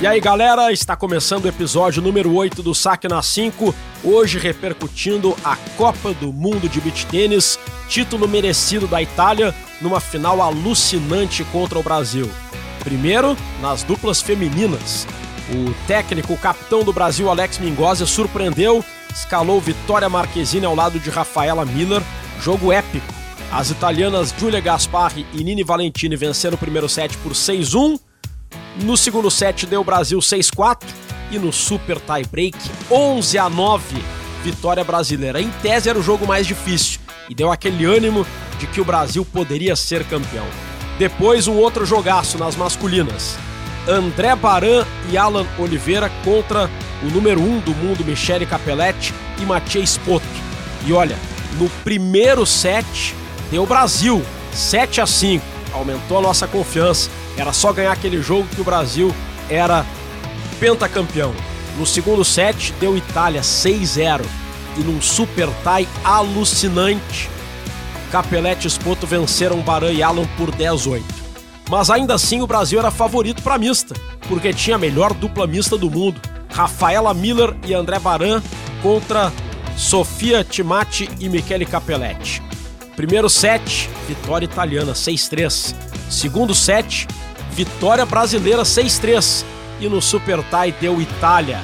E aí, galera, está começando o episódio número 8 do Saque na 5, hoje repercutindo a Copa do Mundo de Beach Tênis, título merecido da Itália numa final alucinante contra o Brasil. Primeiro, nas duplas femininas. O técnico, o capitão do Brasil, Alex Mingosi, surpreendeu, escalou Vitória Marquezine ao lado de Rafaela Miller, jogo épico. As italianas Giulia Gasparri e Nini Valentini venceram o primeiro set por 6-1, no segundo set deu Brasil 6-4 e no super tie break 11 a 9 vitória brasileira. Em tese era o jogo mais difícil e deu aquele ânimo de que o Brasil poderia ser campeão. Depois um outro jogaço nas masculinas. André Baran e Alan Oliveira contra o número 1 um do mundo Michele Capelletti e Mathieu Spoto. E olha, no primeiro set deu Brasil 7 a 5. Aumentou a nossa confiança era só ganhar aquele jogo que o Brasil era pentacampeão. No segundo set, deu Itália 6-0 e num super tie alucinante, Capelete e Spoto venceram Baran e Alan por 10-8. Mas ainda assim o Brasil era favorito para mista, porque tinha a melhor dupla mista do mundo, Rafaela Miller e André Baran contra Sofia Timati e Michele Capelletti. Primeiro set, vitória italiana 6-3. Segundo set, Vitória brasileira 6-3 e no Super Tie deu Itália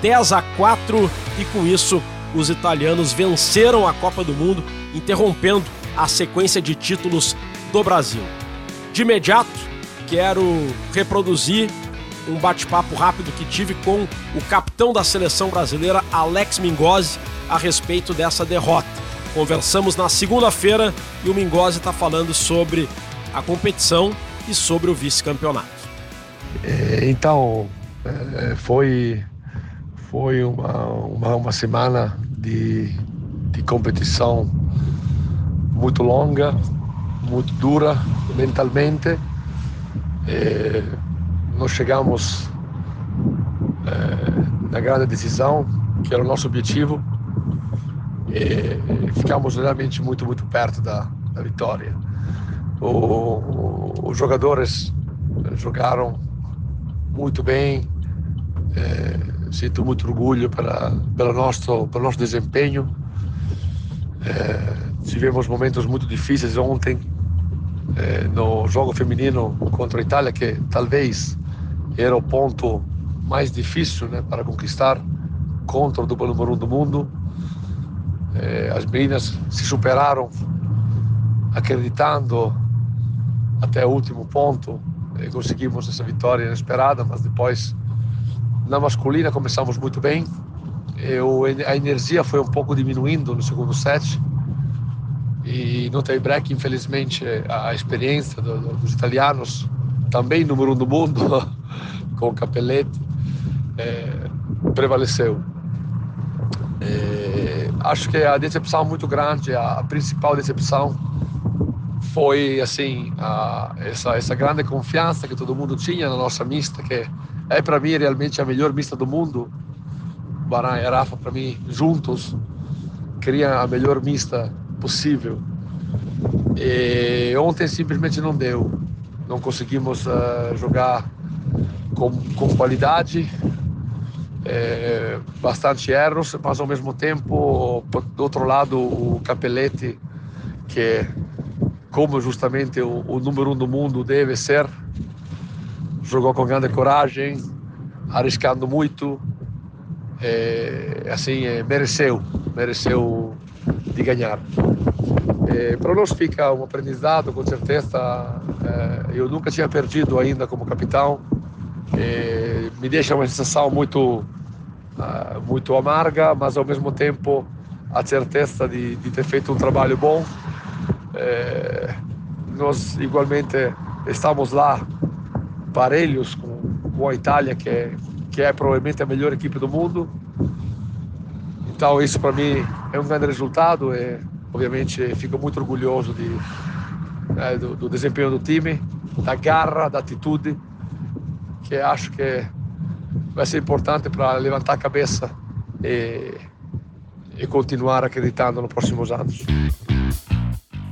10 a 4 e com isso os italianos venceram a Copa do Mundo, interrompendo a sequência de títulos do Brasil. De imediato, quero reproduzir um bate-papo rápido que tive com o capitão da seleção brasileira, Alex Mingosi, a respeito dessa derrota. Conversamos na segunda-feira e o Mingosi está falando sobre a competição e sobre o vice-campeonato. É, então, é, foi, foi uma, uma, uma semana de, de competição muito longa, muito dura mentalmente. É, nós chegamos é, na grande decisão, que era o nosso objetivo, e ficamos realmente muito, muito perto da, da vitória. O, o, os jogadores jogaram muito bem. É, sinto muito orgulho pela, pelo, nosso, pelo nosso desempenho. É, tivemos momentos muito difíceis ontem no jogo feminino contra a Itália, que talvez era o ponto mais difícil né, para conquistar contra o duplo número um do mundo. É, as meninas se superaram acreditando até o último ponto e conseguimos essa vitória inesperada, mas depois na masculina começamos muito bem. Eu, a energia foi um pouco diminuindo no segundo set e no tie break, infelizmente, a experiência do, do, dos italianos, também número um do mundo, com o Capelletti, é, prevaleceu. Acho que a decepção muito grande, a principal decepção foi assim a, essa essa grande confiança que todo mundo tinha na nossa mista que é para mim realmente a melhor mista do mundo. Baran e Rafa para mim juntos criam a melhor mista possível. E ontem simplesmente não deu. Não conseguimos uh, jogar com, com qualidade é, bastante erros mas ao mesmo tempo do outro lado o Capelletti que como justamente o, o número um do mundo deve ser. Jogou com grande coragem, arriscando muito. É, assim, é, mereceu, mereceu de ganhar. É, para nós fica um aprendizado, com certeza. É, eu nunca tinha perdido ainda como capitão. É, me deixa uma sensação muito, uh, muito amarga, mas ao mesmo tempo a certeza de, de ter feito um trabalho bom é, nós igualmente estamos lá parelhos com, com a Itália, que é, que é provavelmente a melhor equipe do mundo. Então isso para mim é um grande resultado e obviamente fico muito orgulhoso de, é, do, do, desempenho do time, da garra, da atitude, que acho que vai ser importante para levantar a cabeça e, e continuar acreditando nos próximos anos.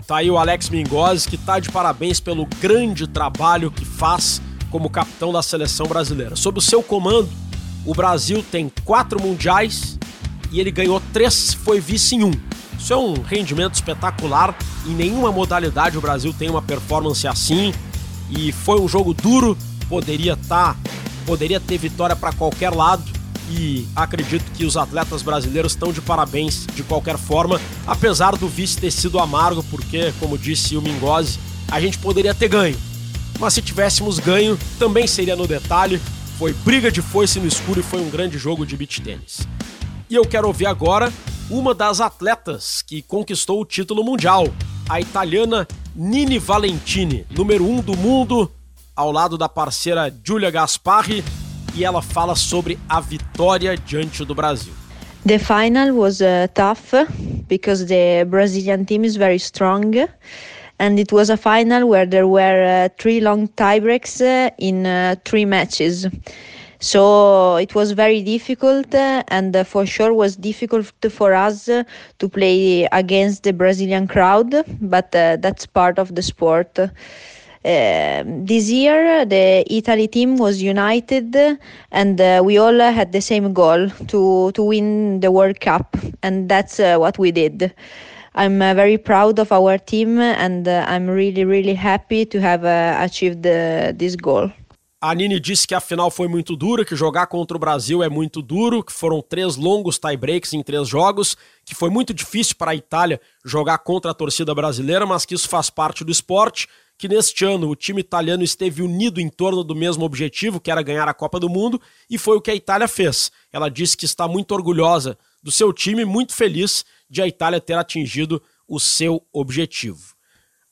Tá aí o Alex Mingosi, que tá de parabéns pelo grande trabalho que faz como capitão da seleção brasileira. Sob o seu comando, o Brasil tem quatro mundiais e ele ganhou três, foi vice em um. Isso é um rendimento espetacular. Em nenhuma modalidade o Brasil tem uma performance assim. E foi um jogo duro, poderia estar, tá, poderia ter vitória para qualquer lado. E acredito que os atletas brasileiros estão de parabéns de qualquer forma, apesar do vice ter sido amargo, porque, como disse o Mingozzi, a gente poderia ter ganho mas se tivéssemos ganho, também seria no detalhe. Foi briga de foice no escuro e foi um grande jogo de beach tênis. E eu quero ouvir agora uma das atletas que conquistou o título mundial, a italiana Nini Valentini, número 1 um do mundo, ao lado da parceira Giulia Gasparri, e ela fala sobre a vitória diante do Brasil. The final was uh, tough because the Brazilian team is very strong. and it was a final where there were uh, three long tiebreaks uh, in uh, three matches. So it was very difficult, uh, and uh, for sure was difficult for us uh, to play against the Brazilian crowd, but that's part of the sport. This year, the Italy team was united, and we all had the same goal to to win the World Cup, and that's what we did. I'm uh, very proud of our team and uh, I'm really, really happy to have uh, achieved this goal. A Nini disse que a final foi muito dura, que jogar contra o Brasil é muito duro, que foram três longos tie-breaks em três jogos, que foi muito difícil para a Itália jogar contra a torcida brasileira, mas que isso faz parte do esporte, que neste ano o time italiano esteve unido em torno do mesmo objetivo, que era ganhar a Copa do Mundo, e foi o que a Itália fez. Ela disse que está muito orgulhosa do seu time, muito feliz de a Itália ter atingido o seu objetivo.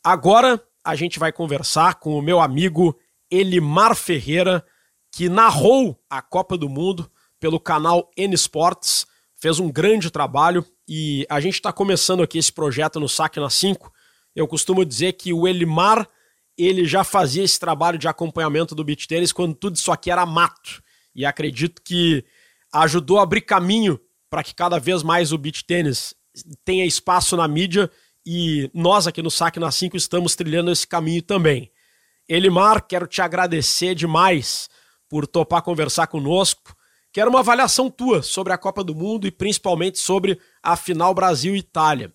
Agora a gente vai conversar com o meu amigo Elimar Ferreira, que narrou a Copa do Mundo pelo canal N Sports, fez um grande trabalho e a gente está começando aqui esse projeto no Saque na 5. Eu costumo dizer que o Elimar ele já fazia esse trabalho de acompanhamento do beat tênis quando tudo isso aqui era mato. E acredito que ajudou a abrir caminho para que cada vez mais o beat tênis tenha espaço na mídia e nós aqui no Saque na 5 estamos trilhando esse caminho também. Elimar, quero te agradecer demais por topar conversar conosco. Quero uma avaliação tua sobre a Copa do Mundo e principalmente sobre a final Brasil-Itália.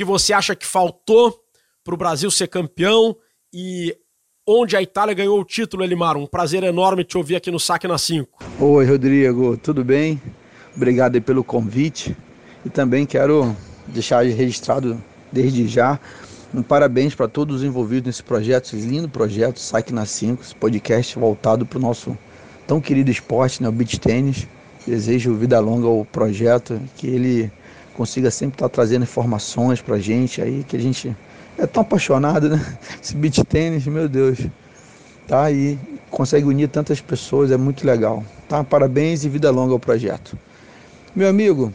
Que você acha que faltou para o Brasil ser campeão e onde a Itália ganhou o título, Elimar? Um prazer enorme te ouvir aqui no Saque na 5. Oi, Rodrigo, tudo bem? Obrigado pelo convite. E também quero deixar registrado desde já um parabéns para todos os envolvidos nesse projeto, esse lindo projeto, Saque na 5, esse podcast voltado para o nosso tão querido esporte, né, o beach tênis. Desejo vida longa ao projeto, que ele consiga sempre estar trazendo informações para a gente aí, que a gente é tão apaixonado, né? Esse beach tênis, meu Deus, tá aí, consegue unir tantas pessoas, é muito legal, tá? Parabéns e vida longa ao projeto. Meu amigo,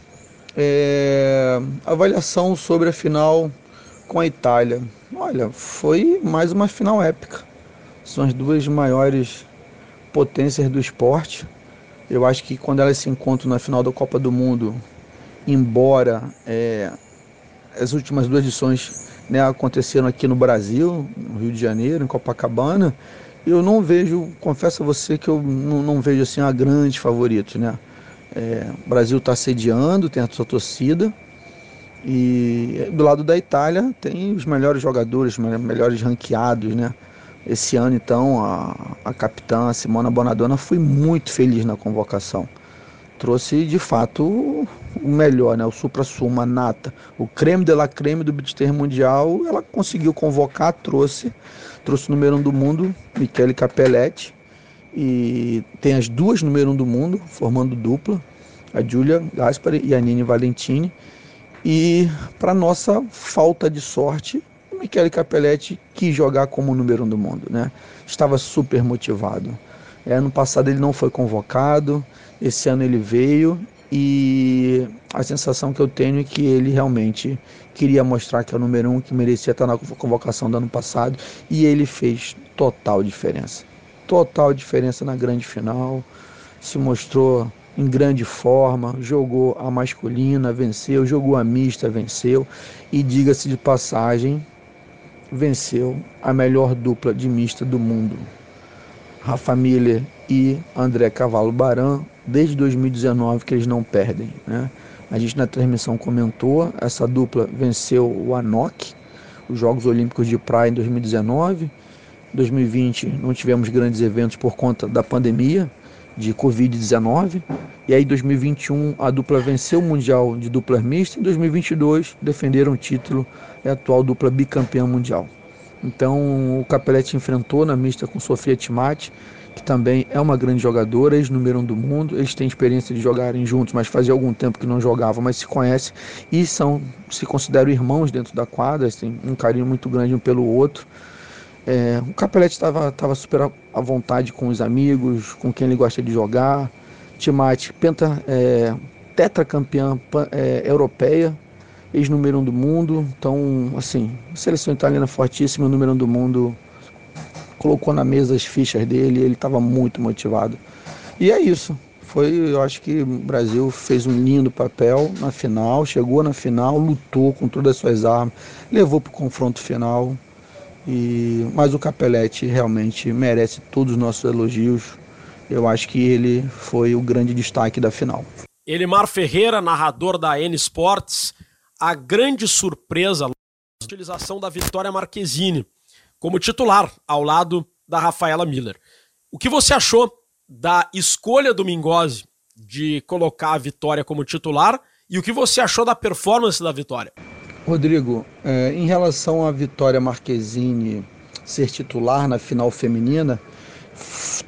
é, avaliação sobre a final com a Itália. Olha, foi mais uma final épica. São as duas maiores potências do esporte. Eu acho que quando elas se encontram na final da Copa do Mundo, embora é, as últimas duas edições né, aconteceram aqui no Brasil, no Rio de Janeiro, em Copacabana, eu não vejo, confesso a você que eu não, não vejo assim a grande favorito, né? É, o Brasil está sediando, tem a sua torcida. E do lado da Itália tem os melhores jogadores, melhores ranqueados, né? Esse ano, então, a, a capitã Simona Bonadonna foi muito feliz na convocação. Trouxe, de fato, o, melhor, né? O supra-suma, nata. O creme de la creme do beach mundial, ela conseguiu convocar, trouxe. Trouxe o número um do mundo, Michele Capelletti e tem as duas número um do mundo, formando dupla, a Giulia Gaspari e a Nini Valentini. E para nossa falta de sorte, o Michele Capelletti quis jogar como número um do mundo, né? Estava super motivado. É, ano passado ele não foi convocado, esse ano ele veio e a sensação que eu tenho é que ele realmente queria mostrar que é o número um que merecia estar na convocação do ano passado e ele fez total diferença total diferença na grande final, se mostrou em grande forma, jogou a masculina, venceu, jogou a mista, venceu e diga-se de passagem, venceu a melhor dupla de mista do mundo. Rafa Miller e André Cavalo Baran, desde 2019 que eles não perdem. Né? A gente na transmissão comentou, essa dupla venceu o ANOC, os Jogos Olímpicos de Praia em 2019. 2020 não tivemos grandes eventos por conta da pandemia de Covid-19. E aí, em 2021, a dupla venceu o Mundial de dupla mista. Em 2022, defenderam o título, é a atual dupla bicampeã mundial. Então, o Capelete enfrentou na mista com Sofia Timati, que também é uma grande jogadora, ex-número um do mundo. Eles têm experiência de jogarem juntos, mas fazia algum tempo que não jogavam, mas se conhecem e são, se consideram irmãos dentro da quadra, têm um carinho muito grande um pelo outro. É, o Capelete estava super à vontade com os amigos, com quem ele gosta de jogar. Timate, penta, é, tetracampeã é, europeia, ex-número um do mundo. Então, assim, seleção italiana fortíssima, número um do mundo. Colocou na mesa as fichas dele, ele estava muito motivado. E é isso. Foi, eu acho que o Brasil fez um lindo papel na final, chegou na final, lutou com todas as suas armas, levou para o confronto final. E, mas o Capelete realmente merece todos os nossos elogios. Eu acho que ele foi o grande destaque da final. Elimar Ferreira, narrador da N Sports, a grande surpresa a utilização da Vitória Marquezine como titular ao lado da Rafaela Miller. O que você achou da escolha do Mingozzi de colocar a Vitória como titular e o que você achou da performance da Vitória? Rodrigo, é, em relação à Vitória Marquezine ser titular na final feminina,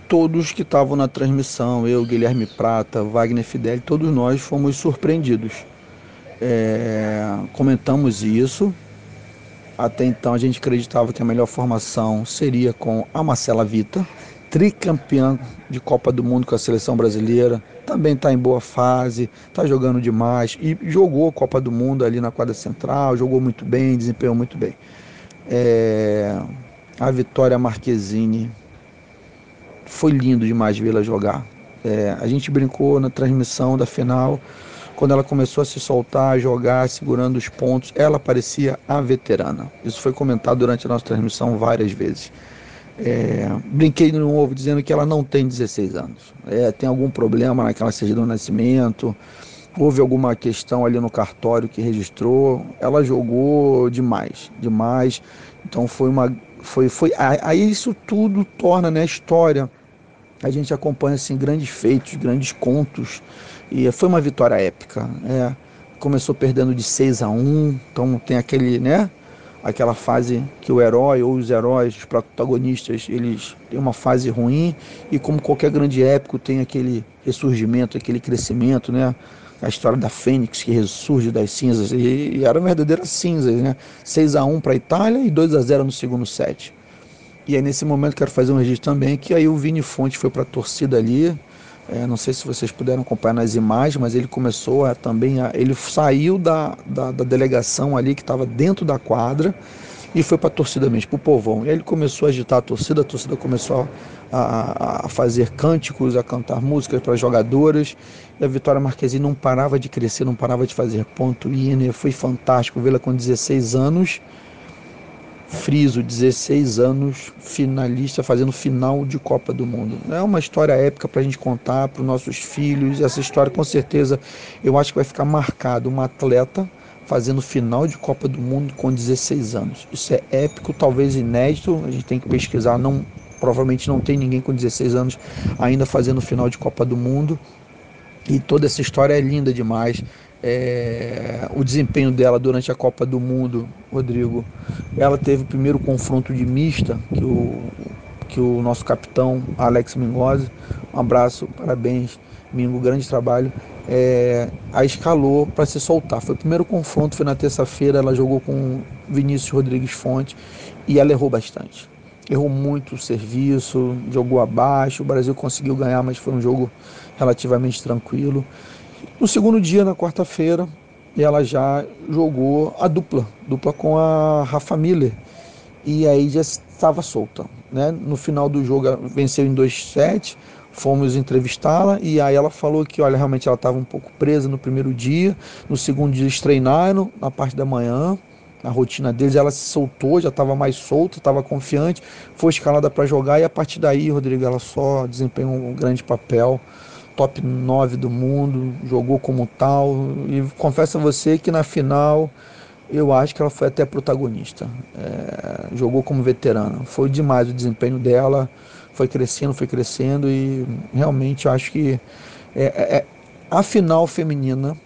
todos que estavam na transmissão, eu, Guilherme Prata, Wagner Fidel, todos nós fomos surpreendidos. É, comentamos isso. Até então a gente acreditava que a melhor formação seria com a Marcela Vita, tricampeã de Copa do Mundo com a seleção brasileira, também está em boa fase, está jogando demais e jogou a Copa do Mundo ali na quadra central, jogou muito bem, desempenhou muito bem. É, a Vitória Marquezine foi lindo demais vê-la jogar. É, a gente brincou na transmissão da final, quando ela começou a se soltar, a jogar, segurando os pontos, ela parecia a veterana. Isso foi comentado durante a nossa transmissão várias vezes. É, brinquei no ovo dizendo que ela não tem 16 anos. É, tem algum problema naquela certidão de nascimento, houve alguma questão ali no cartório que registrou. Ela jogou demais, demais. Então foi uma. Foi, foi, aí isso tudo torna né, história. A gente acompanha assim, grandes feitos, grandes contos. E foi uma vitória épica. É, começou perdendo de 6 a 1, então tem aquele, né? aquela fase que o herói ou os heróis, os protagonistas, eles têm uma fase ruim e como qualquer grande épico tem aquele ressurgimento, aquele crescimento, né? A história da Fênix que ressurge das cinzas e, e era verdadeira cinzas, né? 6 a 1 para a Itália e 2 a 0 no segundo set. E aí nesse momento quero fazer um registro também que aí o Vini Fonte foi para a torcida ali, é, não sei se vocês puderam acompanhar nas imagens, mas ele começou a, também a, ele saiu da, da, da delegação ali que estava dentro da quadra e foi para a torcida mesmo, para o povão. E aí ele começou a agitar a torcida, a torcida começou a, a fazer cânticos, a cantar músicas para jogadoras. E a Vitória Marquezine não parava de crescer, não parava de fazer ponto. E foi fantástico vê-la com 16 anos Friso, 16 anos, finalista, fazendo final de Copa do Mundo. É uma história épica para a gente contar para os nossos filhos. Essa história, com certeza, eu acho que vai ficar marcado. Uma atleta fazendo final de Copa do Mundo com 16 anos. Isso é épico, talvez inédito. A gente tem que pesquisar. Não, provavelmente não tem ninguém com 16 anos ainda fazendo final de Copa do Mundo. E toda essa história é linda demais é, o desempenho dela durante a Copa do Mundo, Rodrigo. Ela teve o primeiro confronto de mista que o, que o nosso capitão Alex Mingozzi, um abraço, parabéns, Mingo, grande trabalho, é, a escalou para se soltar. Foi o primeiro confronto, foi na terça-feira, ela jogou com Vinícius Rodrigues Fonte e ela errou bastante. Errou muito o serviço, jogou abaixo, o Brasil conseguiu ganhar, mas foi um jogo relativamente tranquilo. No segundo dia, na quarta-feira, ela já jogou a dupla, dupla com a Rafa Miller. E aí já estava solta. Né? No final do jogo, venceu em 2 sets, fomos entrevistá-la e aí ela falou que, olha, realmente ela estava um pouco presa no primeiro dia, no segundo dia eles treinaram, na parte da manhã, na rotina deles. Ela se soltou, já estava mais solta, estava confiante, foi escalada para jogar e a partir daí, Rodrigo, ela só desempenhou um grande papel. Top 9 do mundo, jogou como tal. E confesso a você que na final eu acho que ela foi até protagonista. É, jogou como veterana. Foi demais o desempenho dela. Foi crescendo, foi crescendo e realmente acho que é, é, é a final feminina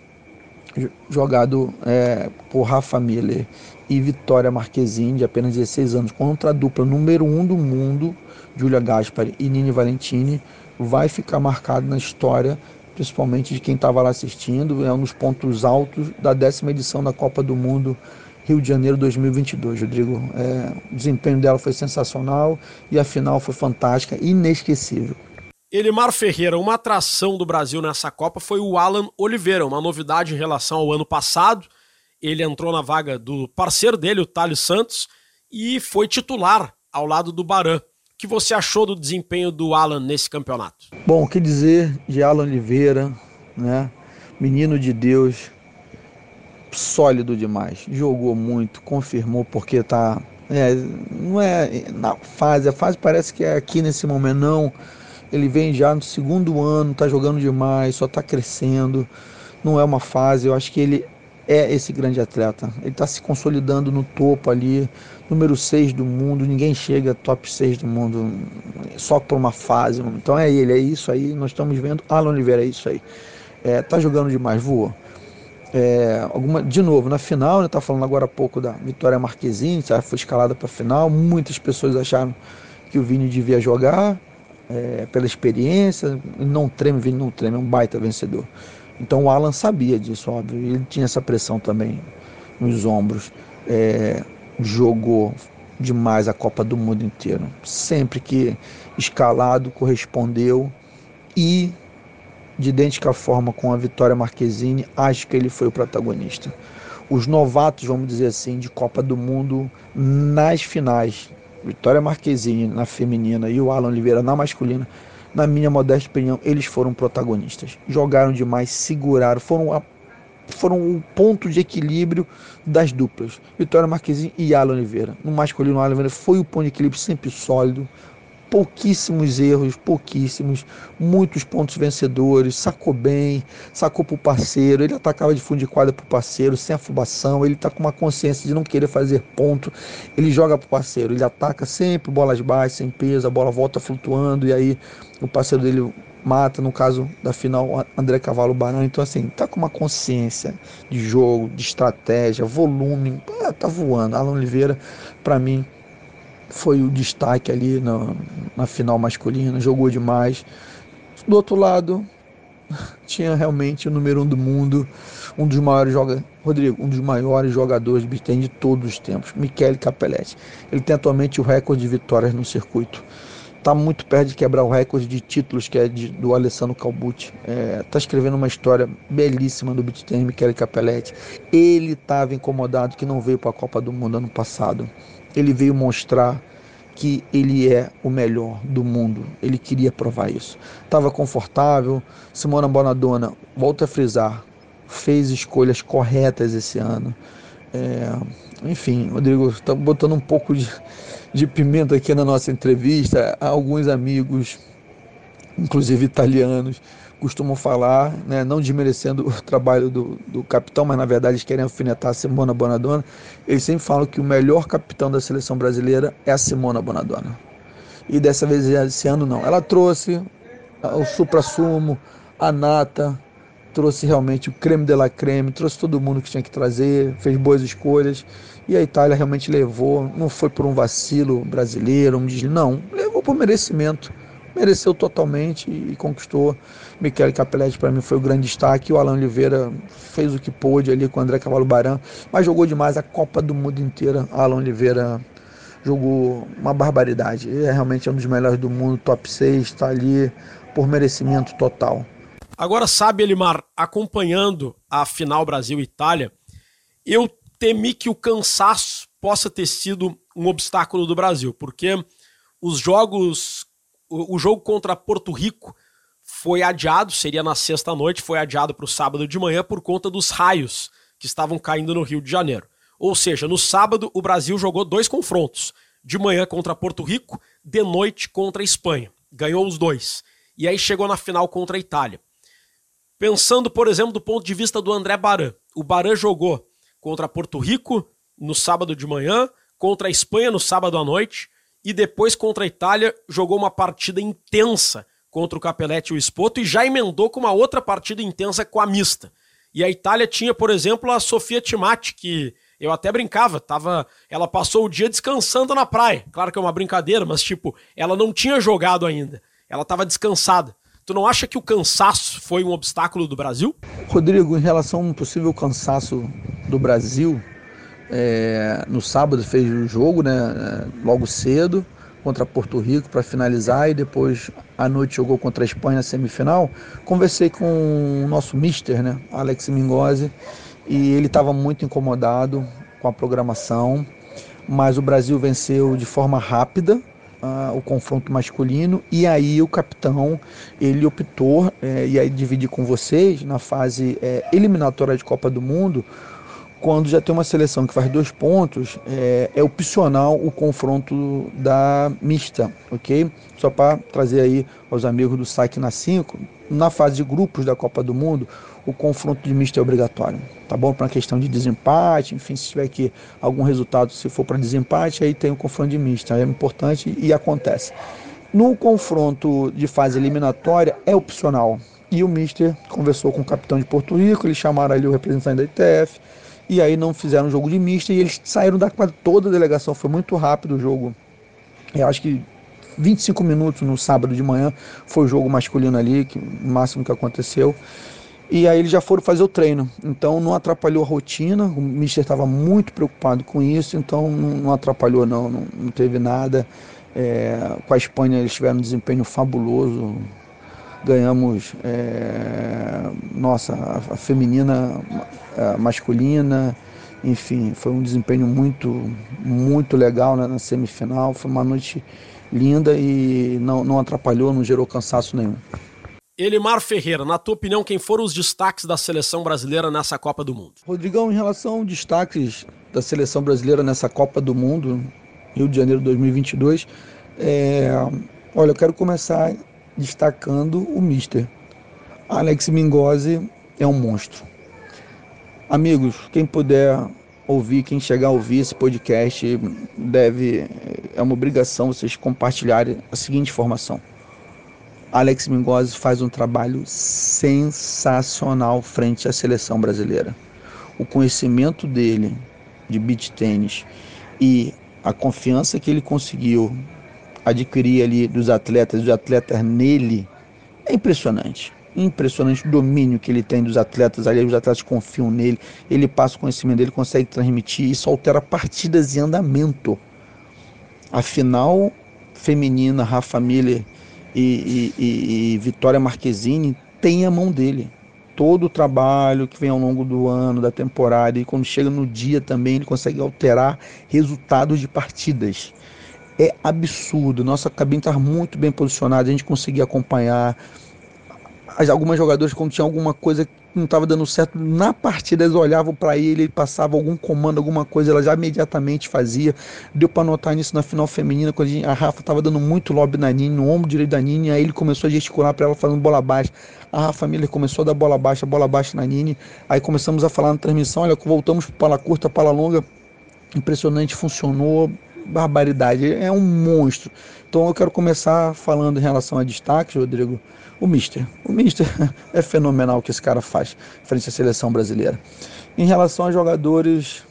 jogado é, por Rafa Miller e Vitória Marquezine, de apenas 16 anos, contra a dupla número 1 um do mundo, Julia Gaspari e Nini Valentini, vai ficar marcado na história, principalmente de quem estava lá assistindo. É um dos pontos altos da décima edição da Copa do Mundo Rio de Janeiro 2022, Rodrigo. É, o desempenho dela foi sensacional e a final foi fantástica, inesquecível. Elimar Ferreira, uma atração do Brasil nessa Copa foi o Alan Oliveira, uma novidade em relação ao ano passado. Ele entrou na vaga do parceiro dele, o Thales Santos, e foi titular ao lado do Baran. Que você achou do desempenho do Alan nesse campeonato? Bom, o que dizer de Alan Oliveira, né? Menino de Deus, sólido demais. Jogou muito, confirmou porque tá. É, não é na fase, a fase parece que é aqui nesse momento, não ele vem já no segundo ano, está jogando demais, só está crescendo. Não é uma fase, eu acho que ele é esse grande atleta. Ele está se consolidando no topo ali, número 6 do mundo. Ninguém chega top 6 do mundo só por uma fase. Então é ele, é isso aí. Nós estamos vendo. Alan Oliveira é isso aí. É, tá jogando demais, voa. É, alguma, de novo, na final, né, tá falando agora há pouco da Vitória Marquezine, já foi escalada para a final. Muitas pessoas acharam que o Vini devia jogar, é, pela experiência, não treme, Vini não treme, é um baita vencedor. Então o Alan sabia disso, óbvio, ele tinha essa pressão também nos ombros. É, jogou demais a Copa do Mundo inteiro. Sempre que escalado, correspondeu e de idêntica forma com a Vitória Marquezine, acho que ele foi o protagonista. Os novatos, vamos dizer assim, de Copa do Mundo nas finais Vitória Marquezine na feminina e o Alan Oliveira na masculina, na minha modesta opinião, eles foram protagonistas. Jogaram demais, seguraram, foram, a, foram o ponto de equilíbrio das duplas. Vitória Marquezine e Alan Oliveira. No o Alan Oliveira foi o ponto de equilíbrio sempre sólido, pouquíssimos erros, pouquíssimos, muitos pontos vencedores, sacou bem, sacou para o parceiro, ele atacava de fundo de quadra para o parceiro, sem afobação, ele está com uma consciência de não querer fazer ponto, ele joga para o parceiro, ele ataca sempre bolas baixas, sem peso, a bola volta flutuando e aí o parceiro dele mata, no caso da final, André Cavalo Barão. Então, assim, tá com uma consciência de jogo, de estratégia, volume, tá voando. Alan Oliveira, para mim, foi o destaque ali na, na final masculina, jogou demais. Do outro lado, tinha realmente o número um do mundo, um dos maiores joga Rodrigo, um dos maiores jogadores de beat de todos os tempos, Michele Capelletti. Ele tem atualmente o recorde de vitórias no circuito. Está muito perto de quebrar o recorde de títulos que é de, do Alessandro Calbucci. Está é, tá escrevendo uma história belíssima do beat tennis, Michele Capelletti. Ele estava incomodado que não veio para a Copa do Mundo ano passado ele veio mostrar que ele é o melhor do mundo. Ele queria provar isso. Estava confortável. Simona Bonadonna, volta a frisar, fez escolhas corretas esse ano. É, enfim, Rodrigo, está botando um pouco de, de pimenta aqui na nossa entrevista. Há alguns amigos, inclusive italianos, costumam falar, né, não desmerecendo o trabalho do, do capitão, mas na verdade eles querem alfinetar a Simona Bonadonna, eles sempre falam que o melhor capitão da seleção brasileira é a Simona Bonadonna. E dessa vez, esse ano, não. Ela trouxe o supra-sumo, a nata, trouxe realmente o creme de la creme, trouxe todo mundo que tinha que trazer, fez boas escolhas. E a Itália realmente levou, não foi por um vacilo brasileiro, um deslize, não, levou por merecimento mereceu totalmente e conquistou. Michele Capelletti para mim foi o grande destaque. O Alan Oliveira fez o que pôde ali com o André Cavalo Baran, mas jogou demais a Copa do Mundo inteira. Alan Oliveira jogou uma barbaridade. Ele é realmente um dos melhores do mundo, top 6, está ali por merecimento total. Agora, sabe, Elimar, acompanhando a final Brasil-Itália, eu temi que o cansaço possa ter sido um obstáculo do Brasil, porque os jogos o, jogo contra Porto Rico foi adiado, seria na sexta noite, foi adiado para o sábado de manhã por conta dos raios que estavam caindo no Rio de Janeiro. Ou seja, no sábado o Brasil jogou dois confrontos. De manhã contra Porto Rico, de noite contra a Espanha. Ganhou os dois. E aí chegou na final contra a Itália. Pensando, por exemplo, do ponto de vista do André Baran. O Baran jogou contra Porto Rico no sábado de manhã, contra a Espanha no sábado à noite e depois contra a Itália jogou uma partida intensa contra o Capelletti e o Espoto e já emendou com uma outra partida intensa com a mista. E a Itália tinha, por exemplo, a Sofia Timati, que eu até brincava, tava, ela passou o dia descansando na praia. Claro que é uma brincadeira, mas tipo, ela não tinha jogado ainda. Ela estava descansada. Tu não acha que o cansaço foi um obstáculo do Brasil? Rodrigo, em relação a um possível cansaço do Brasil, é, no sábado fez o jogo, né, logo cedo, contra Porto Rico para finalizar e depois à noite jogou contra a Espanha na semifinal. Conversei com o nosso mister, né, Alex Mingozzi, e ele estava muito incomodado com a programação, mas o Brasil venceu de forma rápida, o confronto masculino e aí o capitão ele optou é, e aí dividir com vocês na fase é, eliminatória de Copa do Mundo quando já tem uma seleção que faz dois pontos, é, é opcional o confronto da mista, ok? Só para trazer aí aos amigos do saque na 5, na fase de grupos da Copa do Mundo, o confronto de mista é obrigatório, tá bom? Para questão de desempate, enfim, se tiver aqui algum resultado, se for para desempate, aí tem o confronto de mista, é importante e acontece. No confronto de fase eliminatória é opcional. E o Mister conversou com o capitão de Porto Rico, eles chamaram ali o representante da ITF, e aí não fizeram jogo de mista e eles saíram da quadra toda a delegação, foi muito rápido o jogo. Eu acho que 25 minutos no sábado de manhã foi o jogo masculino ali, que o máximo que aconteceu. E aí eles já foram fazer o treino. Então não atrapalhou a rotina. O Mister estava muito preocupado com isso, então não, atrapalhou não, não, não teve nada. É, com a Espanha eles tiveram um desempenho fabuloso. Ganhamos é, nossa, a, feminina, a masculina, enfim, foi um desempenho muito, muito legal né, na semifinal. Foi uma noite linda e não, não atrapalhou, não gerou cansaço nenhum. Elimar Ferreira, na tua opinião, quem foram os destaques da seleção brasileira nessa Copa do Mundo? Rodrigão, em relação aos destaques da seleção brasileira nessa Copa do Mundo, Rio de Janeiro 2022, é... olha, eu quero começar destacando o Mister. Alex Mingozzi é um monstro. Amigos, quem puder ouvir, quem chegar a ouvir esse podcast, deve, é uma obrigação vocês compartilharem a seguinte informação Alex Mingozzi faz um trabalho sensacional frente à seleção brasileira. O conhecimento dele de beach tênis e a confiança que ele conseguiu adquirir ali dos atletas, dos atletas nele, é impressionante. Impressionante o domínio que ele tem dos atletas ali, os atletas confiam nele, ele passa o conhecimento dele, consegue transmitir, isso altera partidas em andamento. A final feminina, Rafa Miller e, e, e Vitória Marquezine tem a mão dele. Todo o trabalho que vem ao longo do ano, da temporada, e quando chega no dia também, ele consegue alterar resultados de partidas. É absurdo. Nossa cabine está muito bem posicionada, a gente conseguia acompanhar. Algumas jogadores, quando tinha alguma coisa não estava dando certo na partida, eles olhavam para ele, ele passava algum comando, alguma coisa, ela já imediatamente fazia. Deu para notar nisso na final feminina, quando a, Rafa estava dando muito lobby na Nini, no ombro direito da Nini, aí ele começou a gesticular para ela fazendo bola baixa. A Rafa Miller começou a dar bola baixa, bola baixa na Nini. Aí começamos a falar na transmissão, olha, voltamos para pala curta, pala longa. Impressionante, funcionou, barbaridade, é um monstro. Então eu quero começar falando em relação a destaques, Rodrigo o Mister. O Mister é fenomenal o que esse cara faz frente à seleção brasileira. Em relação a jogadores.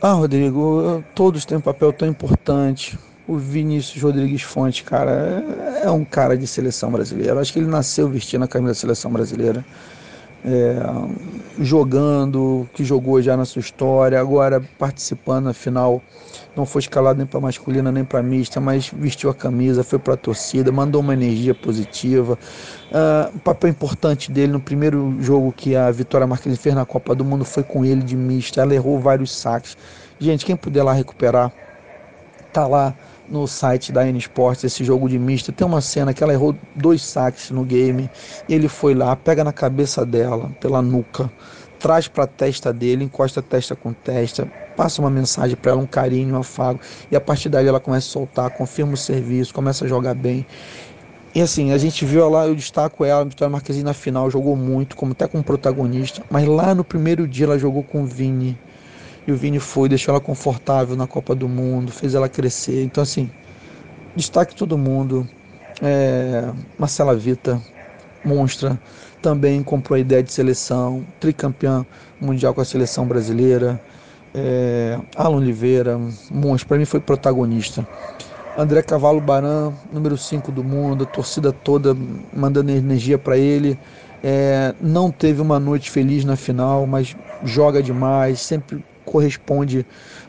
Ah, Rodrigo, todos têm um papel tão importante. O Vinícius Rodrigues Fonte, cara, é um cara de seleção brasileira. Acho que ele nasceu vestindo a camisa da seleção brasileira é, jogando, que jogou já na sua história, agora participando na final, não foi escalado nem para masculina nem para mista, mas vestiu a camisa, foi para a torcida, mandou uma energia positiva. Uh, o papel importante dele no primeiro jogo que a Vitória Marques fez na Copa do Mundo foi com ele de mista, ela errou vários saques. Gente, quem puder lá recuperar, tá lá no site da N Sports esse jogo de mista. Tem uma cena que ela errou dois saques no game. Ele foi lá, pega na cabeça dela, pela nuca, traz para a testa dele, encosta testa com testa, passa uma mensagem para ela, um carinho, um afago, e a partir daí ela começa a soltar, confirma o serviço, começa a jogar bem. E assim, a gente viu lá, eu destaco ela, a Vitória Marquezine na final, jogou muito, como até como protagonista, mas lá no primeiro dia ela jogou com o Vini. E o Vini foi, deixou ela confortável na Copa do Mundo, fez ela crescer. Então, assim, destaque todo mundo. É, Marcela Vita, monstra, também comprou a ideia de seleção, tricampeã mundial com a seleção brasileira. É, Alan Oliveira, monstro, para mim foi protagonista. André Cavalo Baran, número 5 do mundo, a torcida toda mandando energia para ele. É, não teve uma noite feliz na final, mas joga demais, sempre corresponde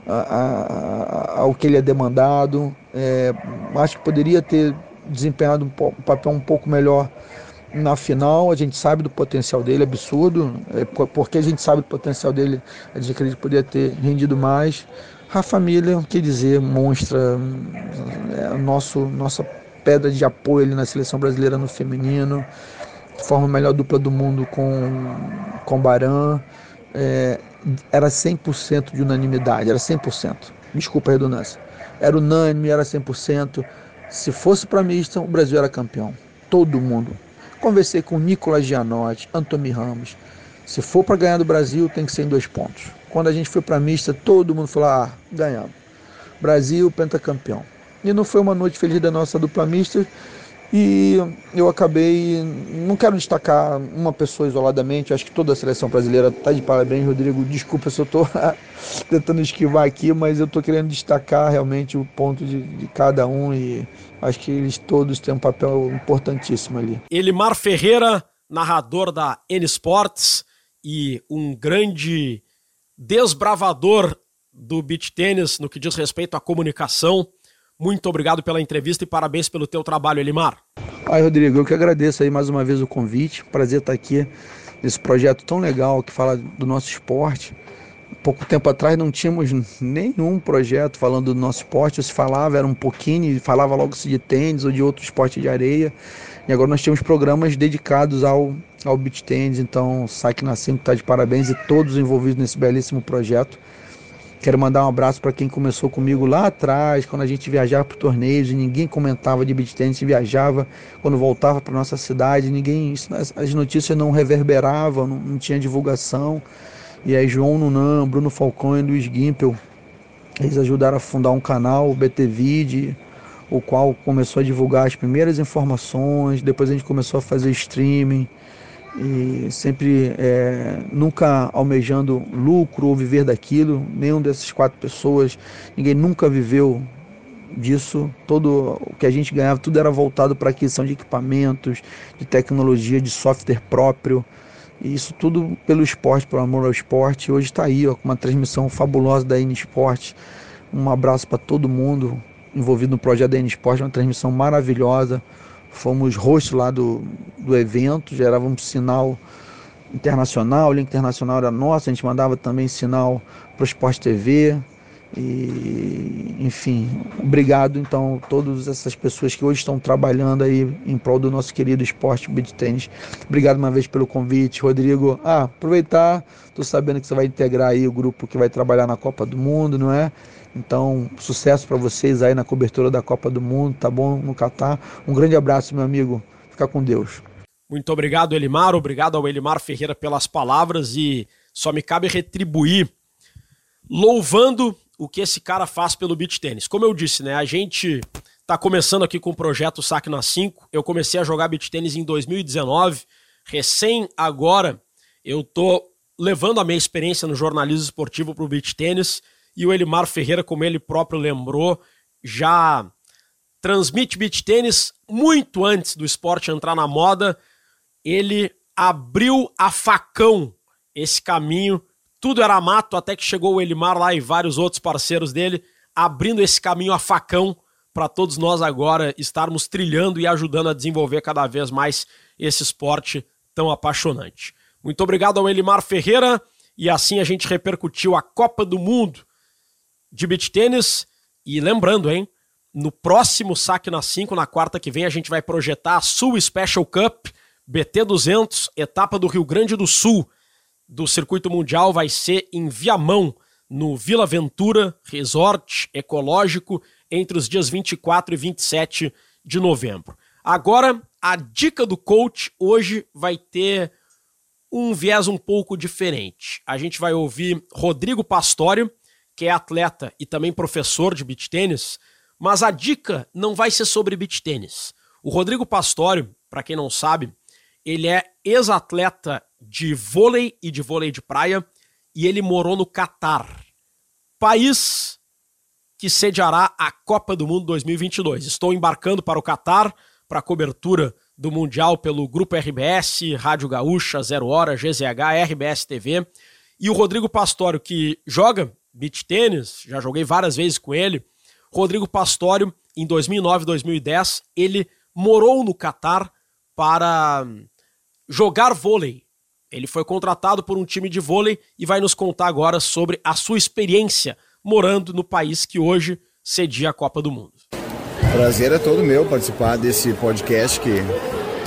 a, a, ao que ele é demandado. É, acho que poderia ter desempenhado um, um, papel um pouco melhor na final. A gente sabe do potencial dele, absurdo. É, porque a gente sabe do potencial dele, a gente acredita que poderia ter rendido mais. A família, quer dizer, monstra é, nosso, nossa pedra de apoio ali na seleção brasileira no feminino, forma a melhor dupla do mundo com, com Baran. É, era 100% de unanimidade, era 100%. Desculpa a redundância. Era unânime, era 100%. Se fosse para mista, o Brasil era campeão. Todo mundo. Conversei com Nicolas Gianotti, Antônio Ramos. Se for para ganhar do Brasil, tem que ser em dois pontos. Quando a gente foi para a mista, todo mundo falou: ah, ganhamos. Brasil, pentacampeão. E não foi uma noite feliz da nossa dupla mista. E eu acabei, não quero destacar uma pessoa isoladamente, acho que toda a seleção brasileira está de parabéns, Rodrigo. Desculpa se eu estou tentando esquivar aqui, mas eu estou querendo destacar realmente o ponto de, de, cada um e acho que eles todos têm um papel importantíssimo ali. Elimar Ferreira, narrador da N Sports e um grande desbravador do beach tênis no que diz respeito à comunicação. Muito obrigado pela entrevista e parabéns pelo teu trabalho, Elimar. Ai, Rodrigo, eu que agradeço aí mais uma vez o convite. Prazer estar aqui nesse projeto tão legal que fala do nosso esporte. Pouco tempo atrás não tínhamos nenhum projeto falando do nosso esporte. Se falava, era um pouquinho, falava logo de tênis ou de outro esporte de areia. E agora nós temos programas dedicados ao, ao beach tênis. Então, Saque Nascimento está de parabéns e todos envolvidos nesse belíssimo projeto. Quero mandar um abraço para quem começou comigo lá atrás, quando a gente viajava para torneios e ninguém comentava de beach tennis, viajava quando voltava para nossa cidade, ninguém, as notícias não reverberavam, não, não tinha divulgação. E aí João Nunan, Bruno Falcão e Luiz Gimpel, eles ajudaram a fundar um canal, o BTVid, o qual começou a divulgar as primeiras informações, depois a gente começou a fazer streaming e sempre é, nunca almejando lucro ou viver daquilo, nenhum dessas quatro pessoas, ninguém nunca viveu disso, todo o que a gente ganhava, tudo era voltado para aquisição de equipamentos, de tecnologia, de software próprio, e isso tudo pelo esporte, pelo amor ao esporte. Hoje está aí, ó, com uma transmissão fabulosa da N Esporte. Um abraço para todo mundo, envolvido no projeto da N Sport, uma transmissão maravilhosa. Fomos host lá do, do evento, gerávamos sinal internacional, o link internacional era nosso, a gente mandava também sinal para o Esporte TV. E, enfim, obrigado então todas essas pessoas que hoje estão trabalhando aí em prol do nosso querido esporte beat tênis. Obrigado uma vez pelo convite, Rodrigo. Ah, aproveitar, tô sabendo que você vai integrar aí o grupo que vai trabalhar na Copa do Mundo, não é? Então, sucesso para vocês aí na cobertura da Copa do Mundo, tá bom? No Catar. Um grande abraço, meu amigo. Fica com Deus. Muito obrigado, Elimar. Obrigado ao Elimar Ferreira pelas palavras e só me cabe retribuir louvando o que esse cara faz pelo beach tênis. Como eu disse, né? A gente tá começando aqui com o projeto Saque na 5. Eu comecei a jogar beach tênis em 2019. Recém agora eu tô levando a minha experiência no jornalismo esportivo pro beach tênis e o Elimar Ferreira, como ele próprio lembrou, já transmite beach tênis muito antes do esporte entrar na moda. Ele abriu a facão esse caminho. Tudo era mato até que chegou o Elimar lá e vários outros parceiros dele, abrindo esse caminho a facão para todos nós agora estarmos trilhando e ajudando a desenvolver cada vez mais esse esporte tão apaixonante. Muito obrigado ao Elimar Ferreira e assim a gente repercutiu a Copa do Mundo de beach tênis. E lembrando, hein, no próximo saque na 5, na quarta que vem, a gente vai projetar a Sul Special Cup BT200, etapa do Rio Grande do Sul. do circuito mundial vai ser em Viamão, no Vila Ventura Resort Ecológico, entre os dias 24 e 27 de novembro. Agora, a dica do coach hoje vai ter um viés um pouco diferente. A gente vai ouvir Rodrigo Pastório, que é atleta e também professor de beach tênis, mas a dica não vai ser sobre beach tênis. O Rodrigo Pastório, para quem não sabe, ele é ex-atleta de vôlei e de vôlei de praia e ele morou no Catar, país que sediará a Copa do Mundo 2022. Estou embarcando para o Catar para a cobertura do Mundial pelo Grupo RBS, Rádio Gaúcha, Zero Hora, GZH, RBS TV. E o Rodrigo Pastório, que joga beach tênis, já joguei várias vezes com ele. Rodrigo Pastório, em 2009 2010, ele morou no Catar para jogar vôlei. Ele foi contratado por um time de vôlei e vai nos contar agora sobre a sua experiência morando no país que hoje cedia a Copa do Mundo. Prazer é todo meu participar desse podcast que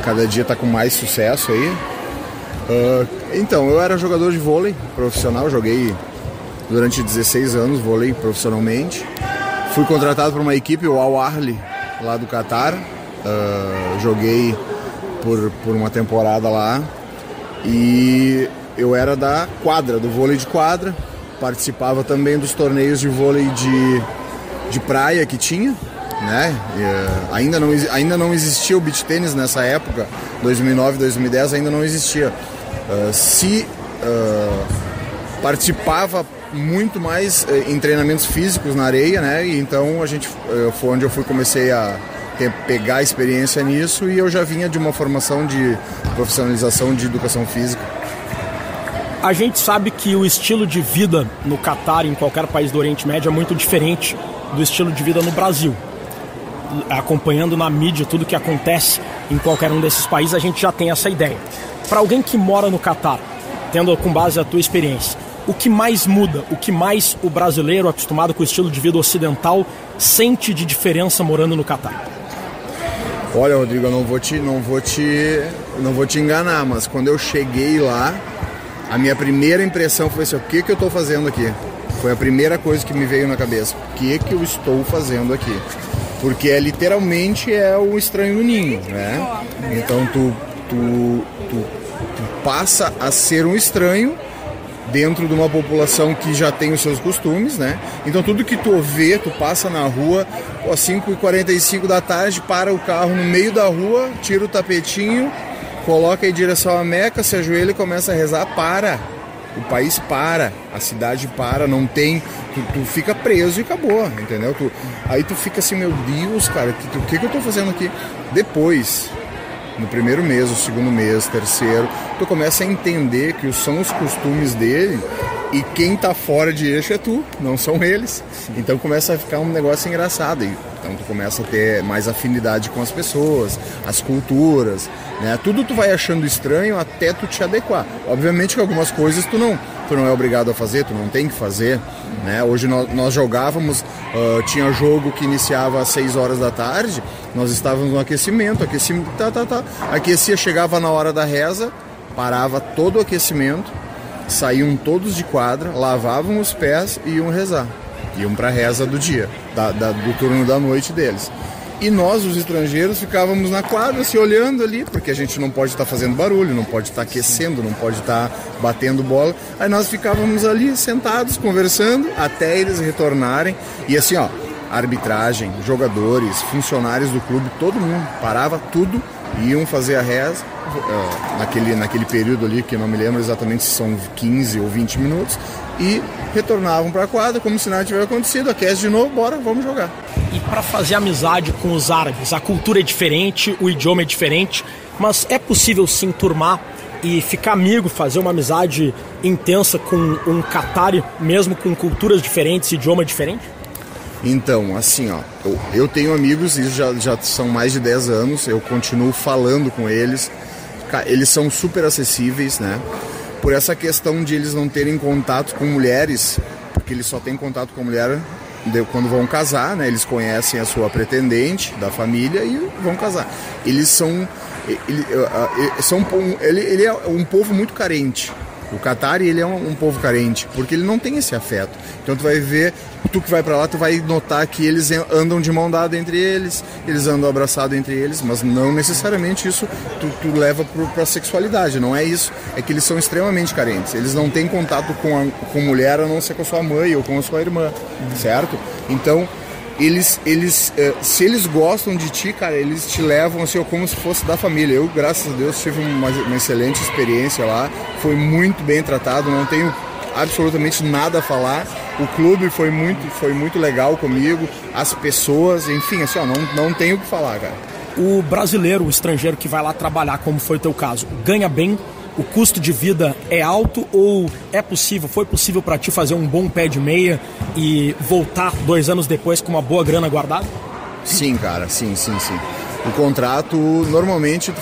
cada dia está com mais sucesso aí. Uh, então, eu era jogador de vôlei profissional, joguei durante 16 anos vôlei profissionalmente. Fui contratado por uma equipe, o Al Ahly, lá do Catar. Uh, joguei por, por uma temporada lá. E eu era da quadra, do vôlei de quadra. Participava também dos torneios de vôlei de, de praia que tinha. Né? E, uh, ainda, não, ainda não existia o beach tênis nessa época, 2009, 2010 ainda não existia. Uh, se uh, participava muito mais em treinamentos físicos na areia, né? E então a gente foi onde eu fui comecei a pegar experiência nisso e eu já vinha de uma formação de profissionalização de educação física. A gente sabe que o estilo de vida no Catar, em qualquer país do Oriente Médio, é muito diferente do estilo de vida no Brasil. Acompanhando na mídia tudo que acontece em qualquer um desses países, a gente já tem essa ideia. Para alguém que mora no Catar, tendo com base a tua experiência, o que mais muda, o que mais o brasileiro acostumado com o estilo de vida ocidental sente de diferença morando no Catar? Olha, Rodrigo, eu não vou te, não vou te, não vou te enganar, mas quando eu cheguei lá, a minha primeira impressão foi assim: o que que eu estou fazendo aqui? Foi a primeira coisa que me veio na cabeça. O que que eu estou fazendo aqui? Porque é literalmente é o estranho no ninho, né? Então tu, tu, tu, tu passa a ser um estranho dentro de uma população que já tem os seus costumes, né? Então tudo que tu vê, tu passa na rua, às 5h45 da tarde, para o carro no meio da rua, tira o tapetinho, coloca em direção à Meca, se ajoelha e começa a rezar, para. O país para, a cidade para, não tem. Tu, tu fica preso e acabou, entendeu? Tu, aí tu fica assim, meu Deus, cara, o que, que, que eu tô fazendo aqui? Depois, no primeiro mês, o segundo mês, terceiro, tu começa a entender que são os costumes dele e quem tá fora de eixo é tu, não são eles. Então começa a ficar um negócio engraçado. Então tu começa a ter mais afinidade com as pessoas, as culturas, né? Tudo tu vai achando estranho até tu te adequar. Obviamente que algumas coisas tu não, tu não é obrigado a fazer, tu não tem que fazer, né? Hoje nós, nós jogávamos, uh, tinha jogo que iniciava às 6 horas da tarde, nós estávamos no aquecimento, aquecimento, tá, tá, tá. Aquecia, chegava na hora da reza, parava todo o aquecimento, saíam todos de quadra, lavavam os pés e iam rezar. Iam para a reza do dia, da, da, do turno da noite deles. E nós, os estrangeiros, ficávamos na quadra se olhando ali, porque a gente não pode estar tá fazendo barulho, não pode estar tá aquecendo, não pode estar tá batendo bola. Aí nós ficávamos ali sentados, conversando, até eles retornarem. E assim, ó, arbitragem, jogadores, funcionários do clube, todo mundo parava tudo, iam fazer a reza uh, naquele, naquele período ali, que não me lembro exatamente se são 15 ou 20 minutos, e retornavam para a quadra como se nada tivesse acontecido, aquece de novo, bora, vamos jogar. E para fazer amizade com os árabes, a cultura é diferente, o idioma é diferente, mas é possível se enturmar e ficar amigo, fazer uma amizade intensa com um catari, mesmo com culturas diferentes, idioma diferente? Então, assim, ó, eu, eu tenho amigos, isso já, já são mais de 10 anos, eu continuo falando com eles, eles são super acessíveis, né? Por essa questão de eles não terem contato com mulheres, porque eles só têm contato com a mulher quando vão casar, né? Eles conhecem a sua pretendente da família e vão casar. Eles são, ele, são ele, ele é um povo muito carente, O Qatar ele é um, um, povo carente, porque ele não tem esse afeto. Então tu vai ver, tu que vai para lá, tu vai notar que eles andam de mão dada entre eles, eles andam abraçados entre eles, mas não necessariamente isso tu, tu leva para a sexualidade, não é isso. É que eles são extremamente carentes. Eles não têm contato com, a, com mulher a não ser com a sua mãe ou com a sua irmã, certo? Então eles, eles eh, se eles gostam de ti, cara, eles te levam assim, como se fosse da família. Eu, graças a Deus, tive uma, uma excelente experiência lá, foi muito bem tratado, não tenho absolutamente nada a falar. O clube foi muito, foi muito legal comigo, as pessoas, enfim, assim, ó, não, não tenho o que falar, cara. O brasileiro, o estrangeiro que vai lá trabalhar, como foi o teu caso, ganha bem o custo de vida é alto ou é possível, foi possível para ti fazer um bom pé de meia e voltar dois anos depois com uma boa grana guardada? Sim, cara, sim, sim, sim. O contrato, normalmente,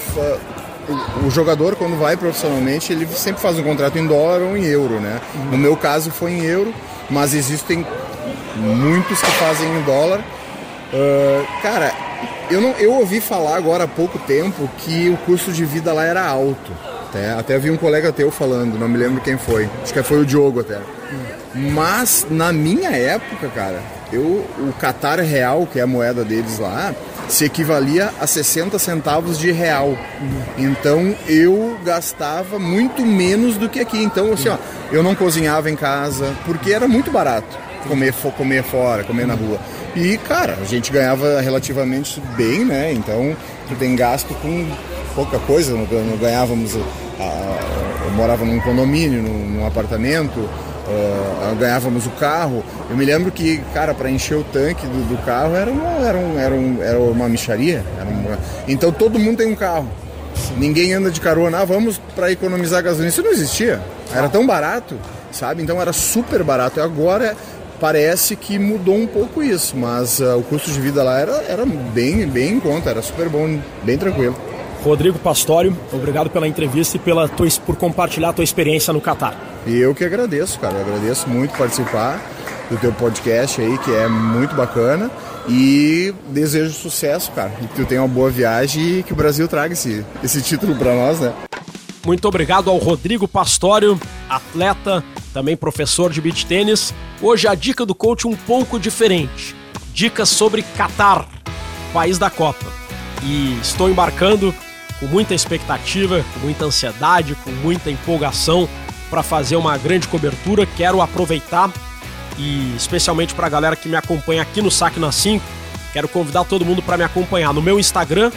o jogador, quando vai profissionalmente, ele sempre faz um contrato em dólar ou em euro, né? No meu caso foi em euro, mas existem muitos que fazem em dólar. Uh, cara, eu, não, eu ouvi falar agora há pouco tempo que o custo de vida lá era alto. Até, até vi um colega teu falando, não me lembro quem foi. Acho que foi o Diogo até. Mas na minha época, cara, eu, o Qatar real, que é a moeda deles lá, se equivalia a 60 centavos de real. Então eu gastava muito menos do que aqui. Então, assim, ó, eu não cozinhava em casa, porque era muito barato comer, comer fora, comer na rua. E, cara, a gente ganhava relativamente bem, né? Então, tu tem gasto com pouca coisa, não, não ganhávamos. A, eu morava num condomínio, num, num apartamento, uh, ganhávamos o carro. Eu me lembro que, cara, para encher o tanque do, do, carro era uma, era, um, era, um, era uma micharia. Uma... Então todo mundo tem um carro. Ninguém anda de carona, ah, vamos para economizar gasolina. Isso não existia. Era tão barato, sabe? Então era super barato. E agora parece que mudou um pouco isso, mas uh, o custo de vida lá era, era bem, bem em conta, era super bom, bem tranquilo. Rodrigo Pastório, obrigado pela entrevista e pela tua, por compartilhar a tua experiência no Catar. E eu que agradeço, cara. Eu agradeço muito participar do teu podcast aí, que é muito bacana. E desejo sucesso, cara. E que tu tenha uma boa viagem e que o Brasil traga esse, esse título para nós, né? Muito obrigado ao Rodrigo Pastório, atleta, também professor de beach tênis. Hoje a dica do coach um pouco diferente. Dicas sobre Catar, país da Copa. E estou embarcando com muita expectativa, com muita ansiedade, com muita empolgação para fazer uma grande cobertura. Quero aproveitar e especialmente para a galera que me acompanha aqui no Saque na 5, quero convidar todo mundo para me acompanhar no meu Instagram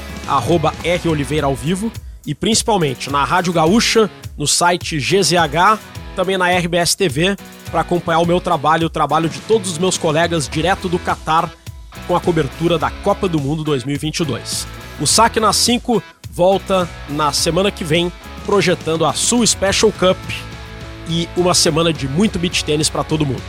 @roliveira ao vivo e principalmente na Rádio Gaúcha, no site GZH, também na RBS TV para acompanhar o meu trabalho, o trabalho de todos os meus colegas direto do Catar com a cobertura da Copa do Mundo 2022. O Saque na 5 volta na semana que vem, projetando a Sul Special Cup e uma semana de muito beach tênis para todo mundo.